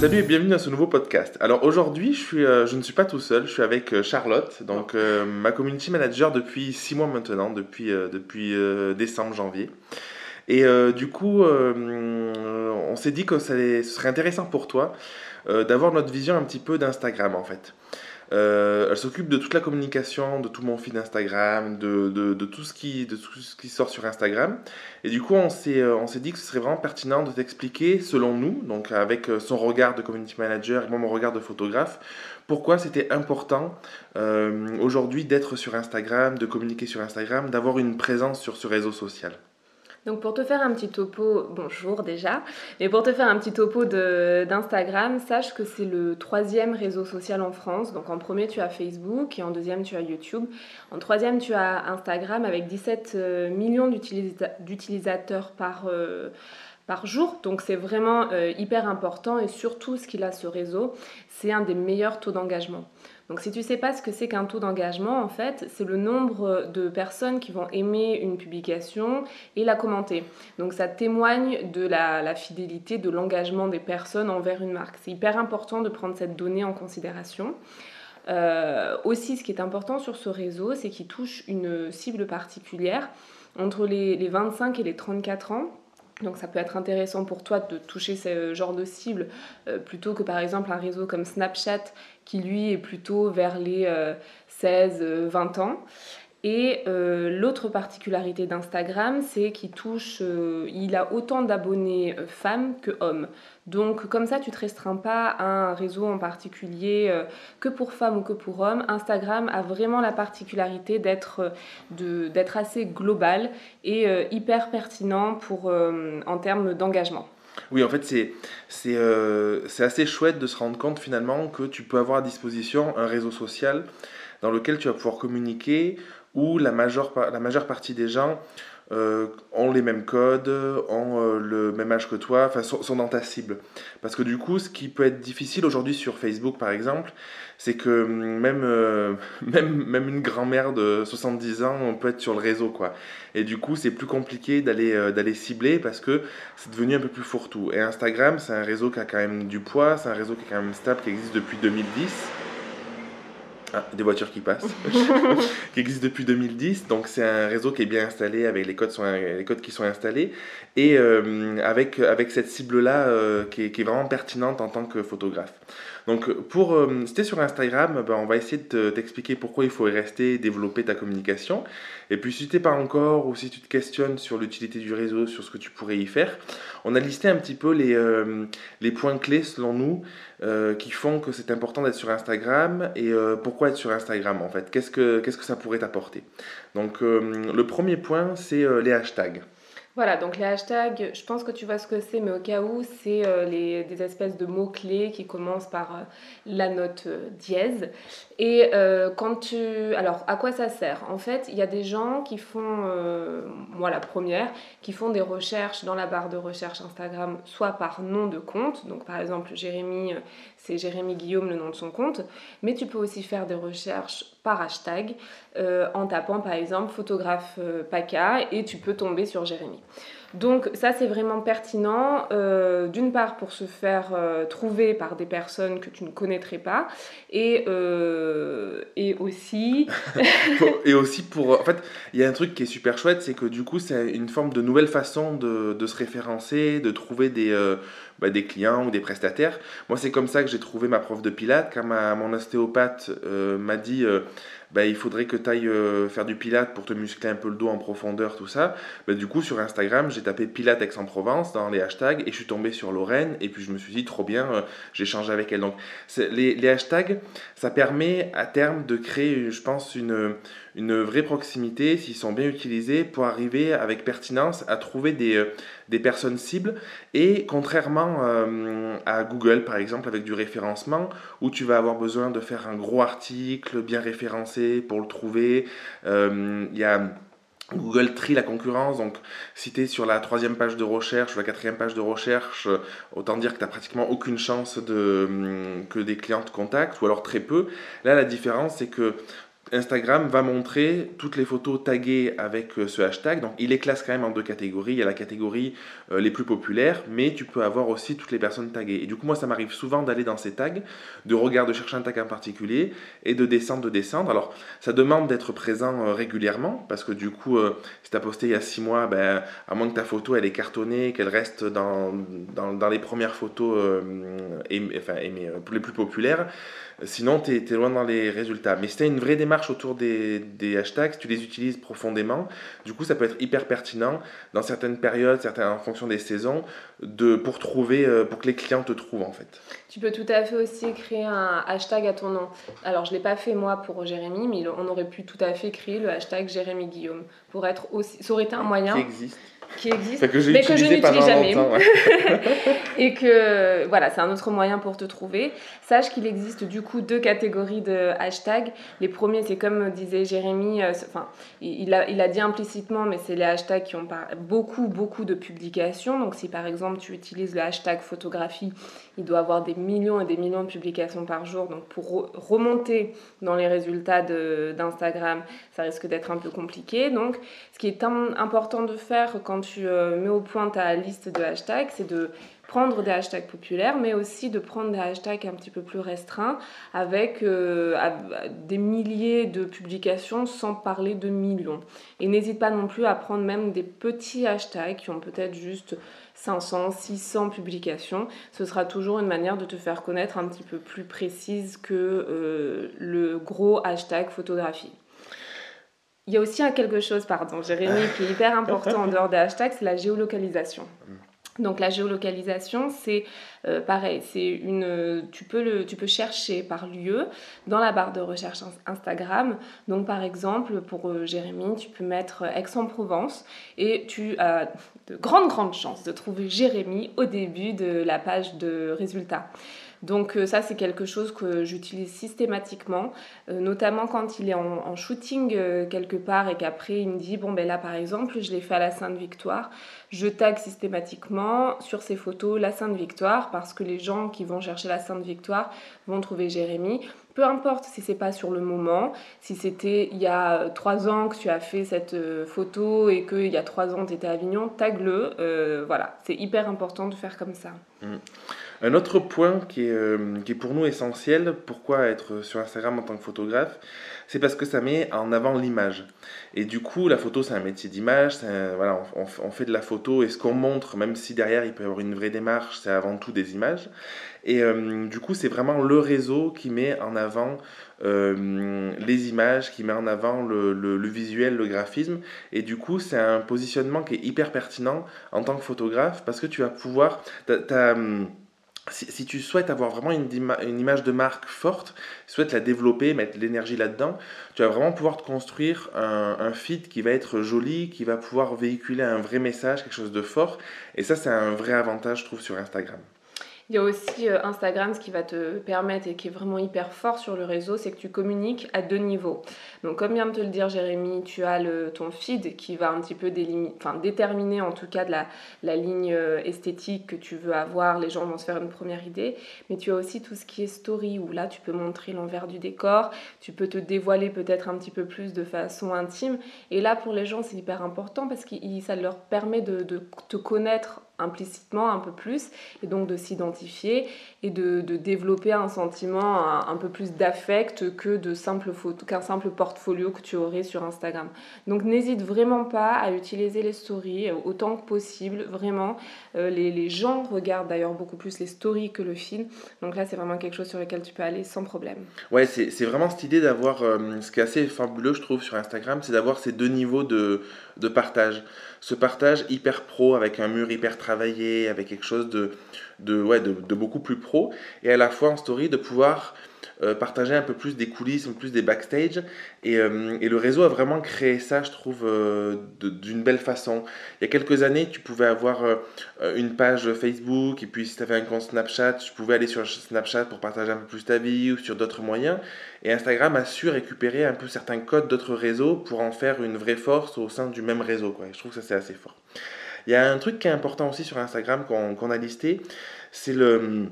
Salut et bienvenue dans ce nouveau podcast. Alors aujourd'hui, je, suis, euh, je ne suis pas tout seul, je suis avec euh, Charlotte, donc euh, ma community manager depuis six mois maintenant, depuis, depuis décembre, janvier. Et du coup, on s'est dit que ça allait- ce serait intéressant pour toi d'avoir notre vision un petit peu d'Instagram en fait. Euh, elle s'occupe de toute la communication, de tout mon feed Instagram, de, tout ce qui, sort sur Instagram. Et du coup, on s'est, euh, on s'est dit que ce serait vraiment pertinent de t'expliquer, selon nous, donc avec euh, son regard de community manager et mon regard de photographe, pourquoi c'était important aujourd'hui d'être sur Instagram, de communiquer sur Instagram, d'avoir une présence sur ce réseau social. Donc pour te faire un petit topo, bonjour déjà, mais pour te faire un petit topo d'Instagram, sache que c'est le troisième réseau social en France. Donc en premier tu as Facebook et en deuxième tu as YouTube. En troisième tu as Instagram avec 17 euh, millions d'utilisa- d'utilisateurs par, euh, par jour. Donc c'est vraiment euh, hyper important et surtout ce qu'il a ce réseau, c'est un des meilleurs taux d'engagement. Donc si tu sais pas ce que c'est qu'un taux d'engagement, en fait, c'est le nombre de personnes qui vont aimer une publication et la commenter. Donc ça témoigne de la, fidélité, de l'engagement des personnes envers une marque. C'est hyper important de prendre cette donnée en considération. Euh, aussi, ce qui est important sur ce réseau, c'est qu'il touche une cible particulière entre les 25 et les 34 ans. Donc ça peut être intéressant pour toi de toucher ce genre de cible euh, plutôt que par exemple un réseau comme Snapchat qui lui est plutôt vers les euh, 16-20 ans. Et euh, l'autre particularité d'Instagram, c'est qu'il touche, euh, il a autant d'abonnés euh, femmes que hommes. Donc comme ça, tu te restreins pas à un réseau en particulier euh, que pour femmes ou que pour hommes. Instagram a vraiment la particularité d'être euh, assez global et euh, hyper pertinent pour, en termes d'engagement. Oui, en fait, c'est assez chouette de se rendre compte finalement que tu peux avoir à disposition un réseau social dans lequel tu vas pouvoir communiquer où la majeure, la majeure partie des gens euh, ont les mêmes codes, ont euh, le même âge que toi, enfin sont, dans ta cible. Parce que du coup, ce qui peut être difficile aujourd'hui sur Facebook par exemple, c'est que même, euh, même, même une grand-mère de 70 ans, on peut être sur le réseau quoi. Et du coup, c'est plus compliqué d'aller d'aller cibler parce que c'est devenu un peu plus fourre-tout. Et Instagram, c'est un réseau qui a quand même du poids, c'est un réseau qui est quand même stable, qui existe depuis 2010. Ah, des voitures qui passent. qui existe depuis 2010. Donc c'est un réseau qui est bien installé, avec les codes, sont, les codes qui sont installés. Et euh, avec, avec cette cible-là euh, qui, est, qui est vraiment pertinente en tant que photographe. Donc pour si t'es sur Instagram, ben, on va essayer de te- t'expliquer pourquoi il faut y rester, développer ta communication. Et puis si t'es pas encore ou si tu te questionnes sur l'utilité du réseau, sur ce que tu pourrais y faire, on a listé un petit peu les, euh, les points clés selon nous euh, qui font que c'est important d'être sur Instagram et euh, pourquoi être sur Instagram en fait Qu'est-ce que, qu'est-ce que ça pourrait t'apporter? Donc le premier point c'est les hashtags. Voilà, donc les hashtags, je pense que tu vois ce que c'est, mais au cas où, c'est euh, des espèces de mots-clés qui commencent par euh, la note euh, dièse. Et quand tu... Alors, à quoi ça sert? En fait, il y a des gens qui font, moi la première, qui font des recherches dans la barre de recherche Instagram, soit par nom de compte, donc par exemple Jérémy, c'est Jérémy Guillaume le nom de son compte, mais tu peux aussi faire des recherches par hashtag euh, en tapant par exemple photographe euh, PACA et tu peux tomber sur Jérémy. Donc ça c'est vraiment pertinent, euh, d'une part pour se faire euh, trouver par des personnes que tu ne connaîtrais pas et, euh, et aussi... Et aussi pour... En fait, il y a un truc qui est super chouette, c'est que du coup c'est une forme de nouvelle façon de, se référencer, de trouver des, bah, des clients ou des prestataires. Moi c'est comme ça que j'ai trouvé ma prof de pilates, quand ma, mon ostéopathe m'a dit... euh, bah, il faudrait que tu ailles faire du pilate pour te muscler un peu le dos en profondeur, tout ça. Bah, du coup, sur Instagram, j'ai tapé Pilate Aix-en-Provence dans les hashtags et je suis tombé sur Lorraine. Et puis je me suis dit, trop bien, euh, j'ai échangé avec elle. Donc, les, les hashtags, ça permet à terme de créer, je pense, une, une vraie proximité, s'ils sont bien utilisés, pour arriver avec pertinence à trouver des, euh, des personnes cibles. Et contrairement euh, à Google, par exemple, avec du référencement, où tu vas avoir besoin de faire un gros article bien référencé pour le trouver, euh, il y a Google trie la concurrence, donc si tu es sur la troisième page de recherche ou la quatrième page de recherche, autant dire que tu n'as pratiquement aucune chance de, que des clients te contactent, ou alors très peu. Là, la différence, c'est que Instagram va montrer toutes les photos taguées avec euh, ce hashtag. Donc il les classe quand même en deux catégories. Il y a la catégorie euh, les plus populaires, mais tu peux avoir aussi toutes les personnes taguées. Et du coup, moi, ça m'arrive souvent d'aller dans ces tags, de regarder, de chercher un tag en particulier et de descendre, de descendre. Alors, ça demande d'être présent euh, régulièrement parce que du coup, si tu as posté il y a six mois, ben, à moins que ta photo elle est cartonnée, qu'elle reste dans, les premières photos les plus populaires, Sinon, tu es, loin dans les résultats. Mais as une vraie démarche autour des, des, hashtags, tu les utilises profondément, du coup, ça peut être hyper pertinent dans certaines périodes, certaines, en fonction des saisons, de, pour, trouver, euh, pour que les clients te trouvent en fait. Tu peux tout à fait aussi créer un hashtag à ton nom. Alors, je ne l'ai pas fait moi pour Jérémy, mais on aurait pu tout à fait créer le hashtag Jérémy Guillaume pour être aussi. Ça aurait été un moyen. Qui existe qui existe, mais que je n'utilise jamais. et que voilà, c'est un autre moyen pour te trouver. Sache qu'il existe du coup deux catégories de hashtags. Les premiers, c'est comme disait Jérémy, euh, enfin, il, a, il a dit implicitement, mais c'est les hashtags qui ont beaucoup, beaucoup de publications. Donc, si par exemple tu utilises le hashtag photographie, il doit avoir des millions et des millions de publications par jour. Donc, pour remonter dans les résultats d'Instagram, ça risque d'être un peu compliqué. Donc, ce qui est important de faire quand tu euh, mets au point ta liste de hashtags, c'est de prendre des hashtags populaires, mais aussi de prendre des hashtags un petit peu plus restreints avec euh, des milliers de publications sans parler de millions. Et n'hésite pas non plus à prendre même des petits hashtags qui ont peut-être juste 500, 600 publications. Ce sera toujours une manière de te faire connaître un petit peu plus précise que euh, le gros hashtag photographie. Il y a aussi quelque chose, pardon, Jérémy, qui est hyper important en dehors des hashtags, c'est la géolocalisation. Mm. Donc la géolocalisation, c'est euh, pareil, c'est une, tu peux le, tu peux chercher par lieu dans la barre de recherche Instagram. Donc par exemple, pour euh, Jérémy, tu peux mettre Aix-en-Provence et tu as de grandes grandes chances de trouver Jérémy au début de la page de résultats. Donc euh, ça, c'est quelque chose que j'utilise systématiquement, euh, notamment quand il est en, shooting euh, quelque part et qu'après il me dit, bon ben là par exemple, je l'ai fait à la Sainte-Victoire, je tag systématiquement sur ces photos la Sainte-Victoire parce que les gens qui vont chercher la Sainte-Victoire vont trouver Jérémy. Peu importe si c'est pas sur le moment, si c'était il y a trois ans que tu as fait cette photo et qu'il y a trois ans tu étais à Avignon, tag-le. voilà, c'est hyper important de faire comme ça. Mmh. Un autre point euh, qui est pour nous essentiel, pourquoi être sur Instagram en tant que photographe, c'est parce que ça met en avant l'image. Et du coup, la photo, c'est un métier d'image, voilà, on, fait de la photo, et ce qu'on montre, même si derrière il peut y avoir une vraie démarche, c'est avant tout des images. Et euh, du coup, c'est vraiment le réseau qui met en avant euh, les images, qui met en avant le, le, visuel, le graphisme. Et du coup, c'est un positionnement qui est hyper pertinent en tant que photographe, parce que tu vas pouvoir... Si, tu souhaites avoir vraiment une, une, image de marque forte, souhaites la développer, mettre l'énergie là-dedans, tu vas vraiment pouvoir te construire un, un feed qui va être joli, qui va pouvoir véhiculer un vrai message, quelque chose de fort. Et ça, c'est un vrai avantage, je trouve, sur Instagram. Il y a aussi euh, Instagram, ce qui va te permettre et qui est vraiment hyper fort sur le réseau, c'est que tu communiques à deux niveaux. Donc, comme vient de te le dire Jérémy, tu as le, ton feed qui va un petit peu enfin, déterminer en tout cas de la, la, ligne euh, esthétique que tu veux avoir. Les gens vont se faire une première idée. Mais tu as aussi tout ce qui est story, où là, tu peux montrer l'envers du décor, tu peux te dévoiler peut-être un petit peu plus de façon intime. Et là, pour les gens, c'est hyper important parce que ça leur permet de, de te connaître implicitement un peu plus et donc de s'identifier et de, de, développer un sentiment un, peu plus d'affect que de simple qu'un simple portfolio que tu aurais sur Instagram. Donc n'hésite vraiment pas à utiliser les stories autant que possible. Vraiment, euh, les, gens regardent d'ailleurs beaucoup plus les stories que le film. Donc là, c'est vraiment quelque chose sur lequel tu peux aller sans problème. Ouais, c'est vraiment cette idée d'avoir, euh, ce qui est assez fabuleux, je trouve, sur Instagram, c'est d'avoir ces deux niveaux de, partage. Ce partage hyper pro avec un mur hyper travaillé, avec quelque chose de, ouais, de beaucoup plus pro, et à la fois en story de pouvoir euh, partager un peu plus des coulisses, un peu plus des backstage. Et, euh, et le réseau a vraiment créé ça, je trouve, euh, d'une belle façon. Il y a quelques années, tu pouvais avoir une page Facebook, et puis si tu avais un compte Snapchat, tu pouvais aller sur Snapchat pour partager un peu plus ta vie ou sur d'autres moyens. Et Instagram a su récupérer un peu certains codes d'autres réseaux pour en faire une vraie force au sein du même réseau. Quoi. je trouve que ça, c'est assez fort. Il y a un truc qui est important aussi sur Instagram qu'on a listé, c'est le,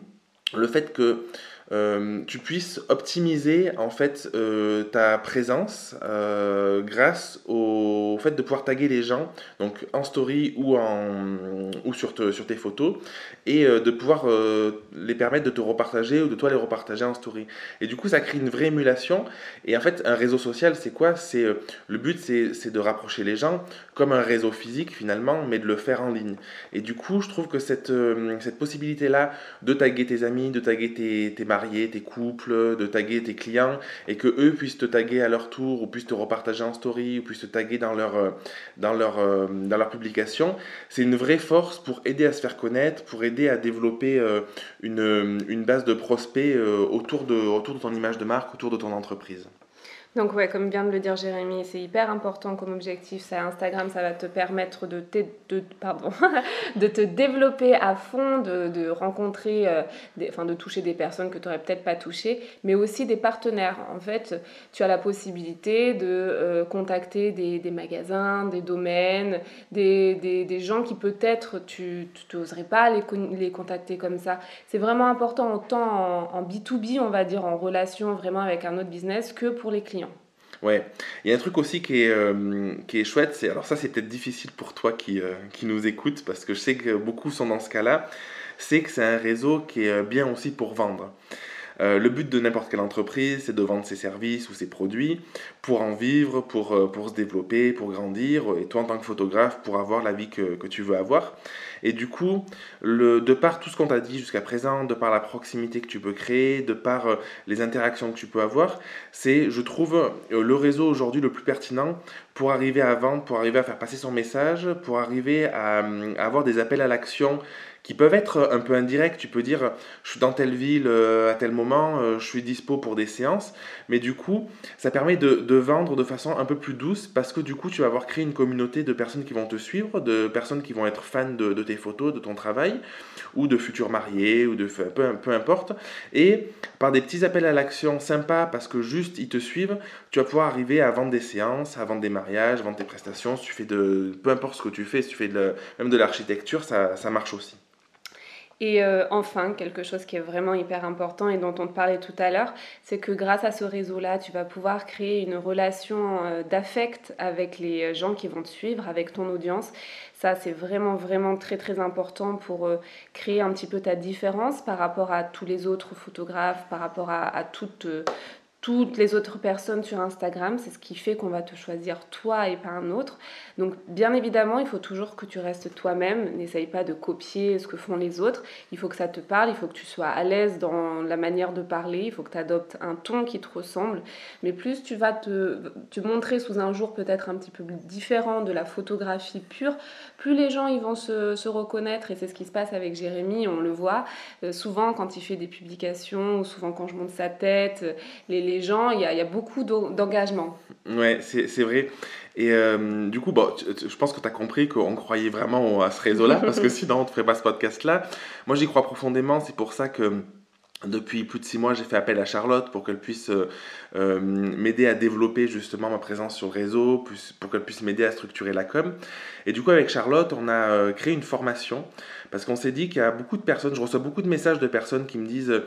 le fait que euh, tu puisses optimiser en fait euh, ta présence euh, grâce au fait de pouvoir taguer les gens donc en story ou en ou sur, sur tes photos et de pouvoir les permettre de te repartager ou de toi les repartager en story. Et du coup ça crée une vraie émulation. Et en fait un réseau social c'est quoi? C'est le but c'est de rapprocher les gens comme un réseau physique finalement mais de le faire en ligne. Et du coup je trouve que cette cette possibilité là de taguer tes amis de taguer tes, tes tes couples, de taguer tes clients et que eux puissent te taguer à leur tour ou puissent te repartager en story ou puissent te taguer dans leur, euh, dans leur, euh, dans leur publication, c'est une vraie force pour aider à se faire connaître, pour aider à développer euh, une, une base de prospects autour de, autour de ton image de marque, autour de ton entreprise. Donc ouais, comme vient de le dire Jérémy, c'est hyper important comme objectif. Ça, Instagram, ça va te permettre de, de, pardon, de te développer à fond, de, de rencontrer, euh, enfin de toucher des personnes que tu n'aurais peut-être pas touchées, mais aussi des partenaires. En fait, tu as la possibilité de euh, contacter des, des, magasins, des domaines, des, des, des gens qui peut-être tu n'oserais pas les, les contacter comme ça. C'est vraiment important autant en, en B2B, on va dire, en relation vraiment avec un autre business, que pour les clients. Ouais, il y a un truc aussi qui est, euh, qui est chouette, c'est alors ça c'est peut-être difficile pour toi qui, euh, qui nous écoute parce que je sais que beaucoup sont dans ce cas-là, c'est que c'est un réseau qui est euh, bien aussi pour vendre. Le but de n'importe quelle entreprise, c'est de vendre ses services ou ses produits pour en vivre, pour, pour se développer, pour grandir, et toi en tant que photographe, pour avoir la vie que, que tu veux avoir. Et du coup, le, de par tout ce qu'on t'a dit jusqu'à présent, de par la proximité que tu peux créer, de par euh, les interactions que tu peux avoir, c'est, je trouve, euh, le réseau aujourd'hui le plus pertinent pour arriver à vendre, pour arriver à faire passer son message, pour arriver à avoir des appels à l'action qui peuvent être un peu indirects. Tu peux dire, je suis dans telle ville euh, à tel moment, euh, je suis dispo pour des séances. Mais du coup, ça permet de, vendre de façon un peu plus douce parce que du coup, tu vas avoir créé une communauté de personnes qui vont te suivre, de personnes qui vont être fans de, tes photos, de ton travail, ou de futurs mariés, ou de peu, peu importe. Et par des petits appels à l'action sympas, parce que juste ils te suivent, tu vas pouvoir arriver à vendre des séances, à vendre des mariages, à vendre tes prestations. Tu fais de, peu importe ce que tu fais, si tu fais de, même de l'architecture, ça, ça marche aussi. Et euh, enfin, quelque chose qui est vraiment hyper important et dont on te parlait tout à l'heure, c'est que grâce à ce réseau-là, tu vas pouvoir créer une relation euh, d'affect avec les gens qui vont te suivre, avec ton audience. Ça, c'est vraiment, vraiment très, très important pour euh, créer un petit peu ta différence par rapport à tous les autres photographes, par rapport à, à toute, toutes les autres personnes sur Instagram. C'est ce qui fait qu'on va te choisir toi et pas un autre. Donc bien évidemment, il faut toujours que tu restes toi-même. N'essaye pas de copier ce que font les autres. Il faut que ça te parle, il faut que tu sois à l'aise dans la manière de parler, il faut que tu adoptes un ton qui te ressemble. Mais plus tu vas te, montrer sous un jour peut-être un petit peu différent de la photographie pure, plus les gens ils vont se, reconnaître. Et c'est ce qui se passe avec Jérémy, on le voit. Euh, souvent quand il fait des publications, ou souvent quand je monte sa tête, les gens, il y a, beaucoup d'engagement. Ouais, c'est vrai. Et euh, du coup, bon, je pense que tu as compris qu'on croyait vraiment à ce réseau-là, parce que sinon on ne ferait pas ce podcast-là. Moi, j'y crois profondément, c'est pour ça que depuis plus de six mois, j'ai fait appel à Charlotte pour qu'elle puisse euh, euh, m'aider à développer justement ma présence sur le réseau, pour qu'elle puisse m'aider à structurer la com. Et du coup, avec Charlotte, on a créé une formation parce qu'on s'est dit qu'il y a beaucoup de personnes, je reçois beaucoup de messages de personnes qui me disent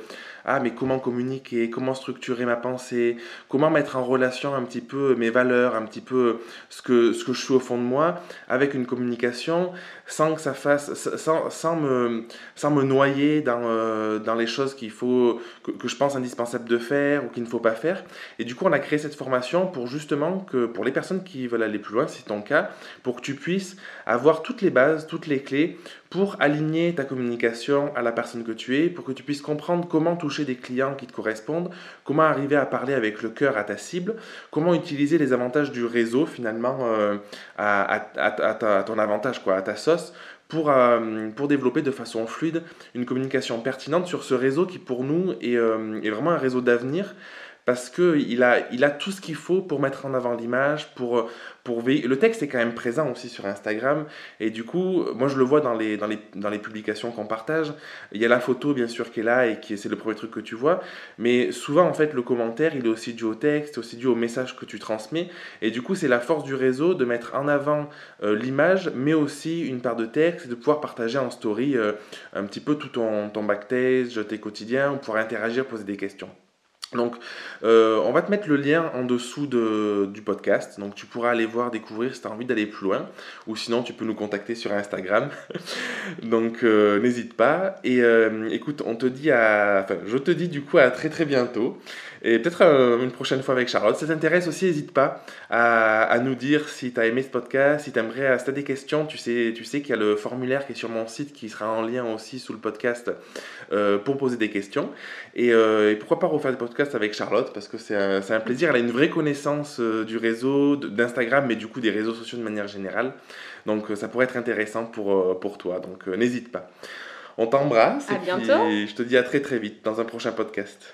ah mais comment communiquer, comment structurer ma pensée, comment mettre en relation un petit peu mes valeurs, un petit peu ce que, ce que je suis au fond de moi avec une communication sans que ça fasse, sans, sans me, sans me noyer dans, euh, dans les choses qu'il faut, que, que, je pense indispensable de faire ou qu'il ne faut pas faire? Et du coup, on a créé cette formation pour justement que pour les personnes qui veulent aller plus loin, si c'est ton cas, pour que tu puisses avoir toutes les bases, toutes les clés pour aligner ta communication à la personne que tu es, pour que tu puisses comprendre comment toucher des clients qui te correspondent, comment arriver à parler avec le cœur à ta cible, comment utiliser les avantages du réseau finalement euh, à, ton avantage, quoi, à ta sauce, pour, euh, pour développer de façon fluide une communication pertinente sur ce réseau qui pour nous est, euh, est vraiment un réseau d'avenir parce qu'il a, il a tout ce qu'il faut pour mettre en avant l'image, pour, pour Le texte est quand même présent aussi sur Instagram, et du coup, moi je le vois dans les, dans les, dans les publications qu'on partage. Il y a la photo, bien sûr, qui est là, et qui c'est le premier truc que tu vois, mais souvent, en fait, le commentaire, il est aussi dû au texte, aussi dû au message que tu transmets, et du coup, c'est la force du réseau de mettre en avant euh, l'image, mais aussi une part de texte, de pouvoir partager en story euh, un petit peu tout ton, ton backstage, tes quotidiens, pour interagir, poser des questions. Donc, euh, on va te mettre le lien en dessous de, du podcast. Donc, tu pourras aller voir, découvrir si tu as envie d'aller plus loin. Ou sinon, tu peux nous contacter sur Instagram. Donc, euh, n'hésite pas. Et euh, écoute, on te dit à. Enfin, je te dis du coup à très très bientôt. Et peut-être une prochaine fois avec Charlotte. Si ça t'intéresse aussi, n'hésite pas à, à, nous dire si tu as aimé ce podcast, si tu aimerais, si tu as des questions. Tu sais, tu sais qu'il y a le formulaire qui est sur mon site qui sera en lien aussi sous le podcast pour poser des questions. Et, et pourquoi pas refaire des podcasts avec Charlotte parce que c'est un, un, plaisir. Elle a une vraie connaissance euh, du réseau, d'Instagram, mais du coup des réseaux sociaux de manière générale. Donc euh, ça pourrait être intéressant pour, euh, pour toi. Donc n'hésite pas. On t'embrasse. Et bientôt. Puis, je te dis à très très vite dans un prochain podcast.